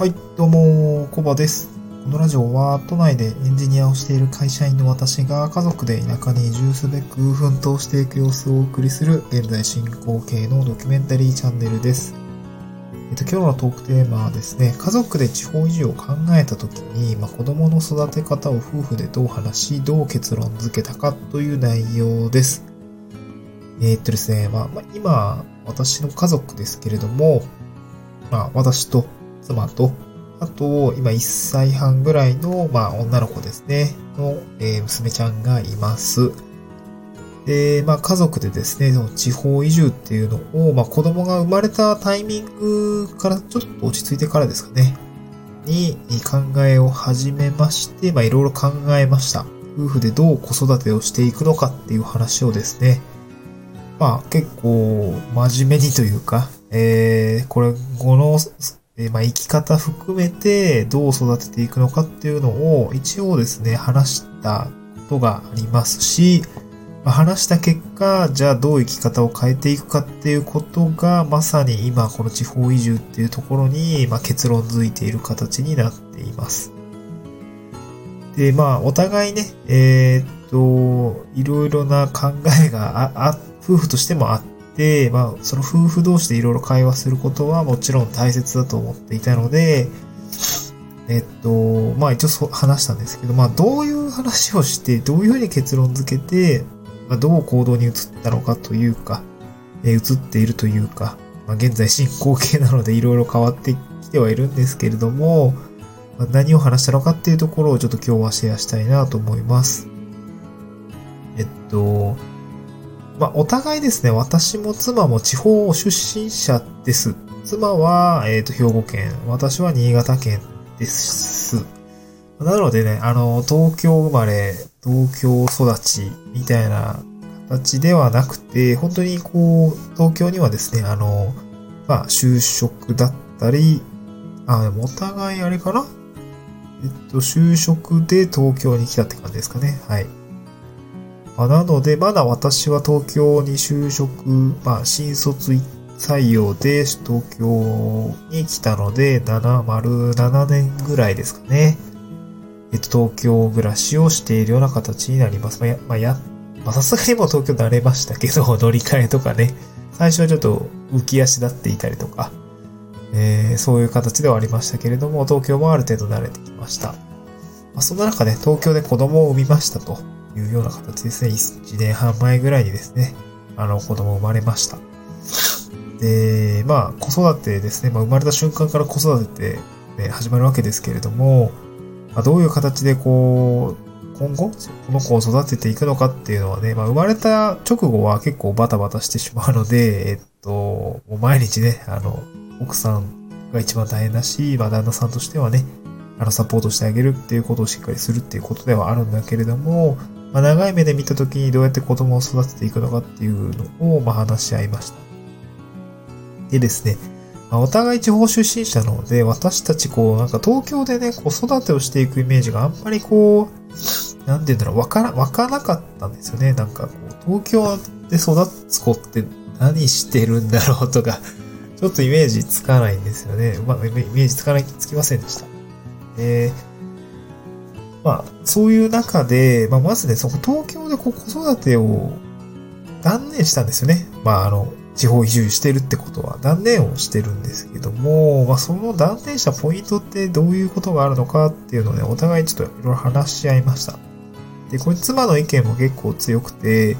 はい、どうも、コバです。このラジオは、都内でエンジニアをしている会社員の私が家族で田舎に移住すべく奮闘していく様子をお送りする現在進行形のドキュメンタリーチャンネルです。えっと、今日のトークテーマはですね、家族で地方移住を考えた時に、まあ、子供の育て方を夫婦でどう話し、どう結論付けたかという内容です。えーっとですね、ま、まあ、今、私の家族ですけれども、まあ、私と妻と、あと、今1歳半ぐらいの、まあ、女の子ですね、の、えー娘ちゃんがいます。で、まあ、家族でですね、その地方移住っていうのを、まあ、子供が生まれたタイミングからちょっと落ち着いてからですかね、に考えを始めまして、まあ、いろいろ考えました。夫婦でどう子育てをしていくのかっていう話をですね、まあ結構真面目にというか、えー、これ、この、えまあ生き方含めてどう育てていくのかっていうのを一応ですね、話したことがありますし、まあ話した結果、じゃあどう生き方を変えていくかっていうことが、まさに今この地方移住っていうところに、まあ、結論づいている形になっています。で、まあ、お互いね、えーっと、いろいろな考えがあ、あ、夫婦としてもあって、まあ、その夫婦同士でいろいろ会話することはもちろん大切だと思っていたので、えっと、まあ一応そ話したんですけど、まあどういう話をして、どういうふうに結論付けて、まあどう行動に移ったのかというか、えー移っているというか、まあ現在進行形なのでいろいろ変わってきてはいるんですけれども、まあ何を話したのかっていうところをちょっと今日はシェアしたいなと思います。えっと、まあ、お互いですね、私も妻も地方出身者です。妻は、えっ、と、兵庫県、私は新潟県です。なのでね、あの、東京生まれ、東京育ち、みたいな形ではなくて、本当にこう、東京にはですね、あの、まあ、就職だったり、あ、でもお互いあれかな？えっと、就職で東京に来たって感じですかね。はい。まあ、なので、まだ私は東京に就職、まあ、新卒採用で東京に来たので、7、丸7年ぐらいですかね。えっと、東京暮らしをしているような形になります。まあ、や、まあ、や、まあ、さすがにもう東京慣れましたけど、乗り換えとかね。最初はちょっと浮き足立っていたりとか、えーそういう形ではありましたけれども、東京もある程度慣れてきました。まあ、そんな中で、東京で子供を産みましたと。いうような形ですね。1年半前ぐらいにですね、あの子供生まれました。で、まあ子育てですね、まあ、生まれた瞬間から子育てって、ね、始まるわけですけれども、まあ、どういう形でこう、今後、この子を育てていくのかっていうのはね、まあ生まれた直後は結構バタバタしてしまうので、えっと、もう毎日ね、あの、奥さんが一番大変だし、まあ旦那さんとしてはね、あの、サポートしてあげるっていうことをしっかりするっていうことではあるんだけれども、まあ、長い目で見たときにどうやって子供を育てていくのかっていうのを、まあ、話し合いました。でですね、まあ、お互い地方出身者なので、私たちこう、なんか東京でね、子育てをしていくイメージがあんまりこう、なんて言うんだろう、わから、わかなかったんですよね。なんかこう、東京で育つ子って何してるんだろうとか、ちょっとイメージつかないんですよね。まあ、イメージつかない、つきませんでした。で、まあ、そういう中で、まあ、まずね、その東京でこう子育てを断念したんですよね。まあ、あの、地方移住してるってことは断念をしてるんですけども、まあ、その断念したポイントってどういうことがあるのかっていうのをね、お互いちょっといろいろ話し合いました。で、これ妻の意見も結構強くて、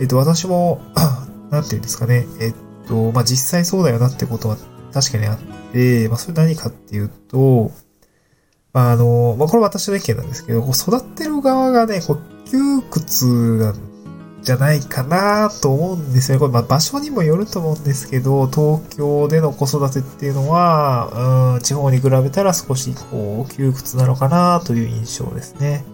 えっと、私も、なんていうんですかね、えっと、まあ、実際そうだよなってことは確かにあって、まあ、それ何かっていうと、あ、の、まあ、これ私の意見なんですけど、こう育ってる側がね、こう、窮屈なんじゃないかなと思うんですよ。これ、ま、場所にもよると思うんですけど、東京での子育てっていうのは、うん、地方に比べたら少し、こう、窮屈なのかなという印象ですね。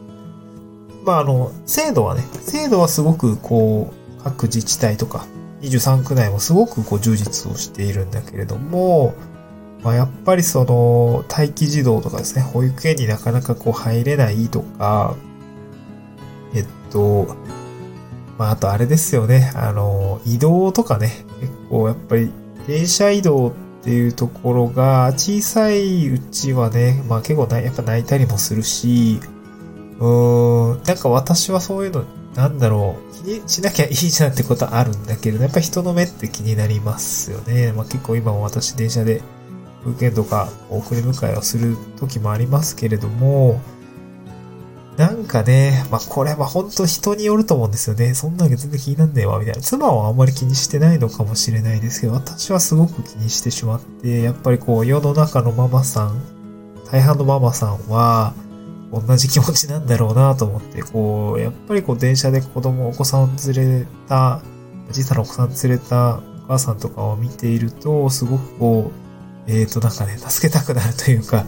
まあ、あの、制度はね、制度はすごく、こう、各自治体とか、23区内もすごくこう充実をしているんだけれども、まあ、やっぱりその待機児童とかですね、保育園になかなかこう入れないとか、えっと、まあ、あとあれですよね、あの、移動とかね、結構やっぱり電車移動っていうところが、小さいうちはね、まあ結構な、やっぱ泣いたりもするし、うーん、なんか私はそういうの、なんだろう、気にしなきゃいいじゃんってことはあるんだけれど、やっぱ人の目って気になりますよね。まあ結構今も私電車で、風景とか送り迎えをする時もありますけれども、なんかね、まあこれは本当人によると思うんですよね。そんなの全然気になんねえわ、みたいな。妻はあんまり気にしてないのかもしれないですけど、私はすごく気にしてしまって、やっぱりこう世の中のママさん、大半のママさんは、同じ気持ちなんだろうなと思って、こう、やっぱりこう電車で子供、お子さん連れた、小さなお子さん連れたお母さんとかを見ていると、すごくこう、えっ、ー、となんかね、助けたくなるというか、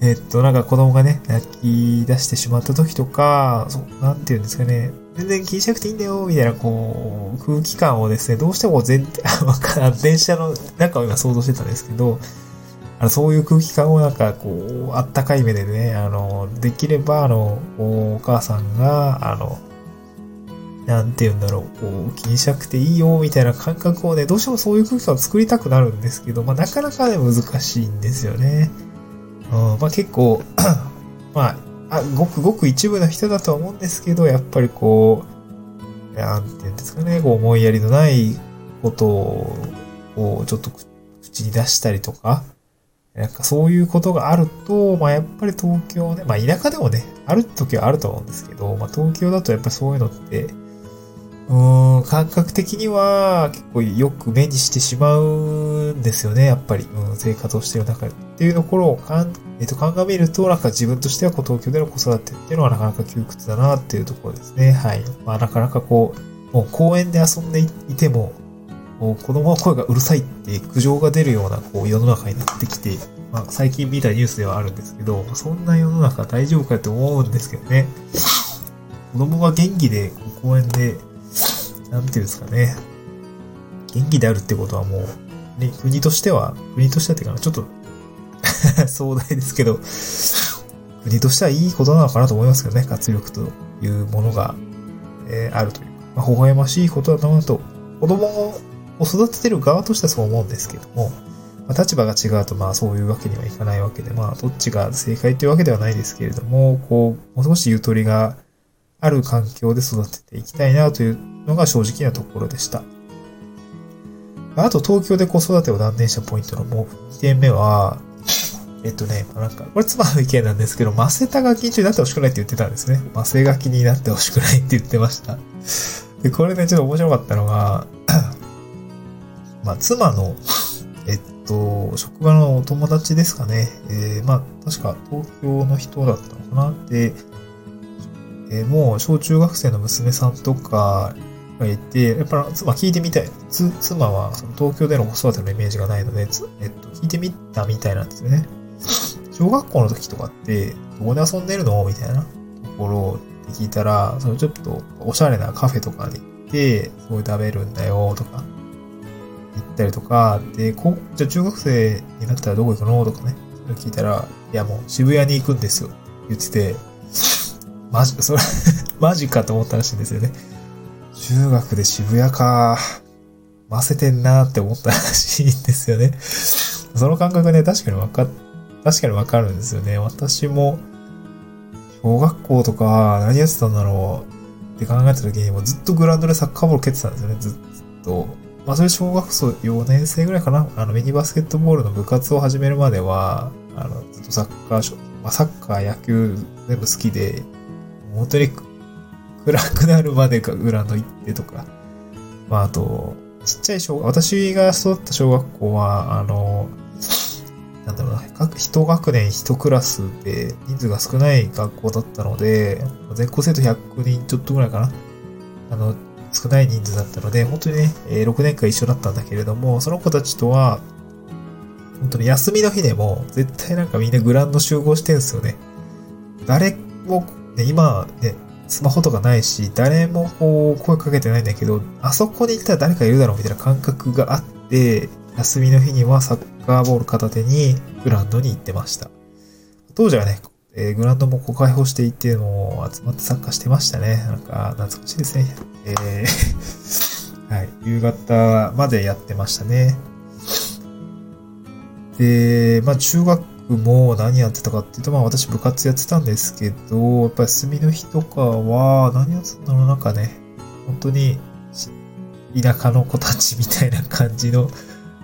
えっと、なんか子供がね、泣き出してしまった時とか、そう、なんて言うんですかね、全然気にしなくていいんだよ、みたいな、こう、空気感をですね、どうしても全体、わからん電車の中を今想像してたんですけど、あの、そういう空気感をなんか、こう、あったかい目でね、あの、できれば、あの、お母さんが、あの、なんて言うんだろう、こう、気にしなくていいよ、みたいな感覚をね、どうしてもそういう空気感を作りたくなるんですけど、まあ、なかなかね、難しいんですよね。うん、まあ結構 まあ、あ、ごくごく一部の人だとは思うんですけど、やっぱりこう、なんていうんですかね、こう思いやりのないことをこうちょっと口に出したりとか、なんかそういうことがあると、まあやっぱり東京ね、まあ田舎でもね、ある時はあると思うんですけど、まあ東京だとやっぱりそういうのって、うん、感覚的には結構よく目にしてしまうんですよね、やっぱり。うん、生活をしている中で。っていうところをかん、えっ、と、鑑みると、なんか自分としてはこう東京での子育てっていうのはなかなか窮屈だなっていうところですね。はい。まあなかなかこう、もう公園で遊んでいても、も子供の声がうるさいって苦情が出るようなこう世の中になってきて、まあ最近見たニュースではあるんですけど、そんな世の中大丈夫かって思うんですけどね。子供が元気で公園でなんていうんですかね、元気であるってことはもう、ね、国としては、国としてはっていうかな、ちょっと 壮大ですけど、国としてはいいことなのかなと思いますけどね、活力というものが、えー、あるという、まあ、微笑ましいことだなと、子供を育ててる側としてはそう思うんですけども、まあ、立場が違うと、まあそういうわけにはいかないわけで、まあどっちが正解というわけではないですけれども、こう、もう少しゆとりがある環境で育てていきたいなというのが正直なところでした。あと東京で子育てを断念したポイントのもう2点目は、えっとね、なんか、これ妻の意見なんですけど、マセタガキになってほしくないって言ってたんですね。マセガキになってほしくないって言ってました。で、これね、ちょっと面白かったのが、まあ、妻の、えっと、職場のお友達ですかね。えー、まあ、確か東京の人だったのかな。で、え、もう小中学生の娘さんとかがいて、やっぱ妻聞いてみたい。つ妻はその東京での子育てのイメージがないので、えっと、聞いてみたみたいなんですよね。小学校の時とかって、どこで遊んでるの？みたいなところで聞いたら、そのちょっとおしゃれなカフェとかに行って、すごい食べるんだよとか、言ったりとか、で、こうじゃあ中学生になったらどこ行くの？とかね、聞いたら、いやもう渋谷に行くんですよ。言ってて、マジ、それ マジかと思ったらしいんですよね。中学で渋谷か。ませてんなって思ったらしいんですよね。その感覚ね、確かにわか、確かにわかるんですよね。私も、小学校とか何やってたんだろうって考えた時にもずっとグラウンドでサッカーボール蹴ってたんですよね、ずっと。まあそれ小学校4年生ぐらいかなあのミニバスケットボールの部活を始めるまでは、あの、ずっとサッカー、まあ、サッカー、野球全部好きで、本当に暗くなるまでかグランド行ってとか。まあ、あと、ちっちゃい小、私が育った小学校は、あの、なんだろうな、各一学年一クラスで人数が少ない学校だったので、全校生徒100人ちょっとぐらいかな。あの、少ない人数だったので、本当にね、6年間一緒だったんだけれども、その子たちとは、本当に休みの日でも、絶対なんかみんなグランド集合してるんですよね。誰もで、今、ね、スマホとかないし、誰もこう声かけてないんだけど、あそこに行ったら誰かいるだろうみたいな感覚があって、休みの日にはサッカーボール片手にグラウンドに行ってました。当時はね、えー、グラウンドもこう開放していて、もう集まってサッカーしてましたね。なんか懐かしいですね。えー はい、夕方までやってましたね。で、まあ中学も何やってたかっていうと、まあ私部活やってたんですけど、やっぱり休みの日とかは、何やってたんだろう、なんかね、本当に、田舎の子たちみたいな感じの、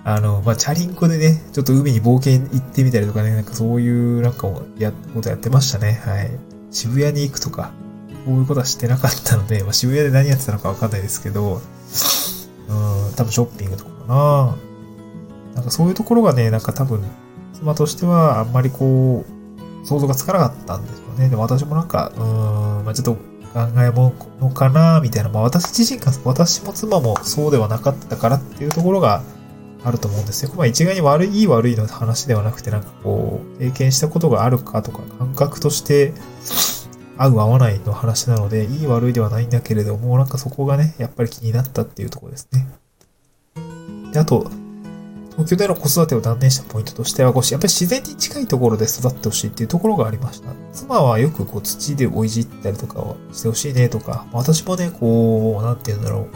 あの、まあ、チャリンコでね、ちょっと海に冒険行ってみたりとかね、なんかそういうなんかをや、ことやってましたね。はい。渋谷に行くとか、こういうことはしてなかったので、まあ、渋谷で何やってたのかわかんないですけど、うん、多分ショッピングとかかな。なんかそういうところがね、なんか多分、妻としてはあんまりこう、想像がつかなかったんですよね。でも私もなんか、うーん、まあ、ちょっと考えものかな、みたいな。まあ私自身が、私も妻もそうではなかったからっていうところが、あると思うんですよ。まあ一概に悪い、いい悪いの話ではなくて、なんかこう、経験したことがあるかとか、感覚として合う合わないの話なので、いい悪いではないんだけれども、なんかそこがね、やっぱり気になったっていうところですね。で、あと、東京での子育てを断念したポイントとしては、こうやっぱり自然に近いところで育ってほしいっていうところがありました。妻はよくこう土で追いじったりとかをしてほしいねとか、私もね、こう、なんて言うんだろう。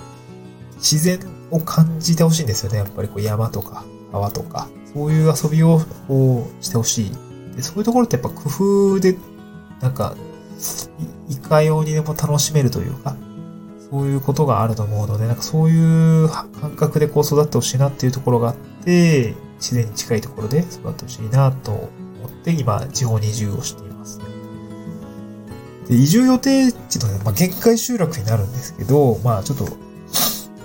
自然を感じてほしいんですよね。やっぱりこう山とか川とか、そういう遊びをこうしてほしい。で、そういうところってやっぱ工夫で、なんか、いかようにでも楽しめるというか、そういうことがあると思うので、なんかそういう感覚でこう育ってほしいなっていうところがあって、自然に近いところで育ってほしいなと思って今、地方に移住をしています。で移住予定地の、ね、まあ、限界集落になるんですけど、まあちょっと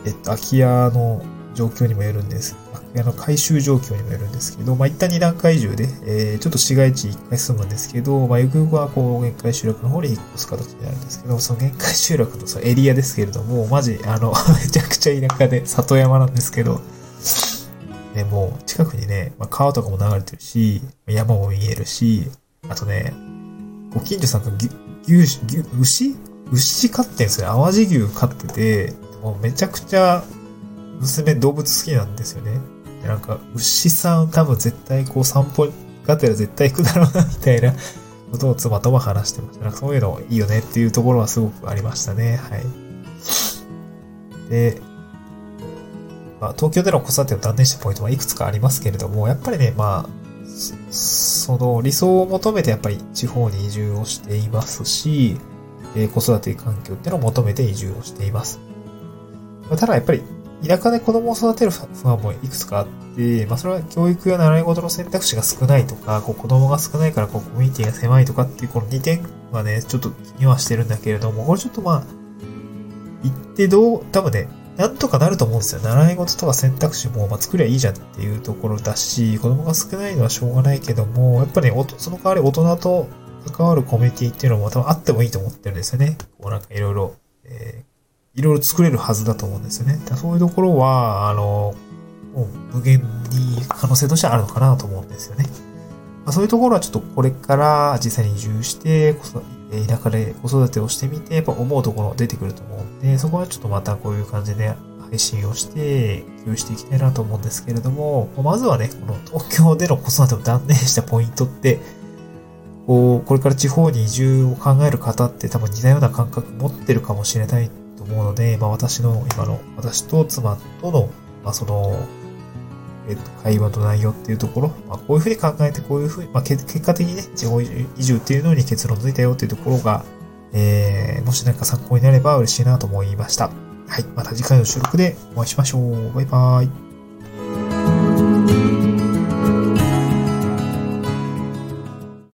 えっと、空き家の状況にもよるんです。空き家の回収状況にもよるんですけど、まあ、一旦二段階住で、えー、ちょっと市街地一回住むんですけど、まあ、ゆくゆくはこう、限界集落の方に引っ越す形になるんですけど、その限界集落のそのエリアですけれども、マジ、あの、めちゃくちゃ田舎で里山なんですけど、ね、もう近くにね、まあ、川とかも流れてるし、山も見えるし、あとね、ご近所さんが牛、牛、牛？牛飼ってんすよ。淡路牛飼ってて、もうめちゃくちゃ娘動物好きなんですよね。でなんか、牛さん多分絶対こう散歩がてら絶対行くだろうな、みたいな ことを妻とも話してました。なんかそういうのいいよねっていうところはすごくありましたね。はい。で、まあ、東京での子育てを断念したポイントはいくつかありますけれども、やっぱりね、まあ、その理想を求めてやっぱり地方に移住をしていますし、え子育て環境っていうのを求めて移住をしています。ただやっぱり、田舎で子供を育てる不安もいくつかあって、まあそれは教育や習い事の選択肢が少ないとか、こう子供が少ないからこうコミュニティが狭いとかっていうこの2点はね、ちょっと気にはしてるんだけれども、これちょっとまあ、言ってどう、多分ね、なんとかなると思うんですよ。習い事とか選択肢も、まあ、作りゃいいじゃんっていうところだし、子供が少ないのはしょうがないけども、やっぱり、ね、その代わり大人と関わるコミュニティっていうのも多分あってもいいと思ってるんですよね。こうなんかいろいろ、えいろいろ作れるはずだと思うんですよね。そういうところは、あの、もう無限に可能性としてはあるのかなと思うんですよね。まあ、そういうところはちょっとこれから実際に移住して、田舎で子育てをしてみて、やっぱ思うところ出てくると思うんで、そこはちょっとまたこういう感じで配信をして、共有していきたいなと思うんですけれども、まずはね、この東京での子育てを断念したポイントって、こう、これから地方に移住を考える方って多分似たような感覚持ってるかもしれないと思うので、まあ私の今の、私と妻との、まあその、えっと、会話の内容っていうところ、まあこういうふうに考えて、こういうふうに、まあ結果的にね、地方移住っていうのに結論づいたよっていうところが、えー、もし何か参考になれば嬉しいなと思いました。はい。また次回の収録でお会いしましょう。バイバーイ。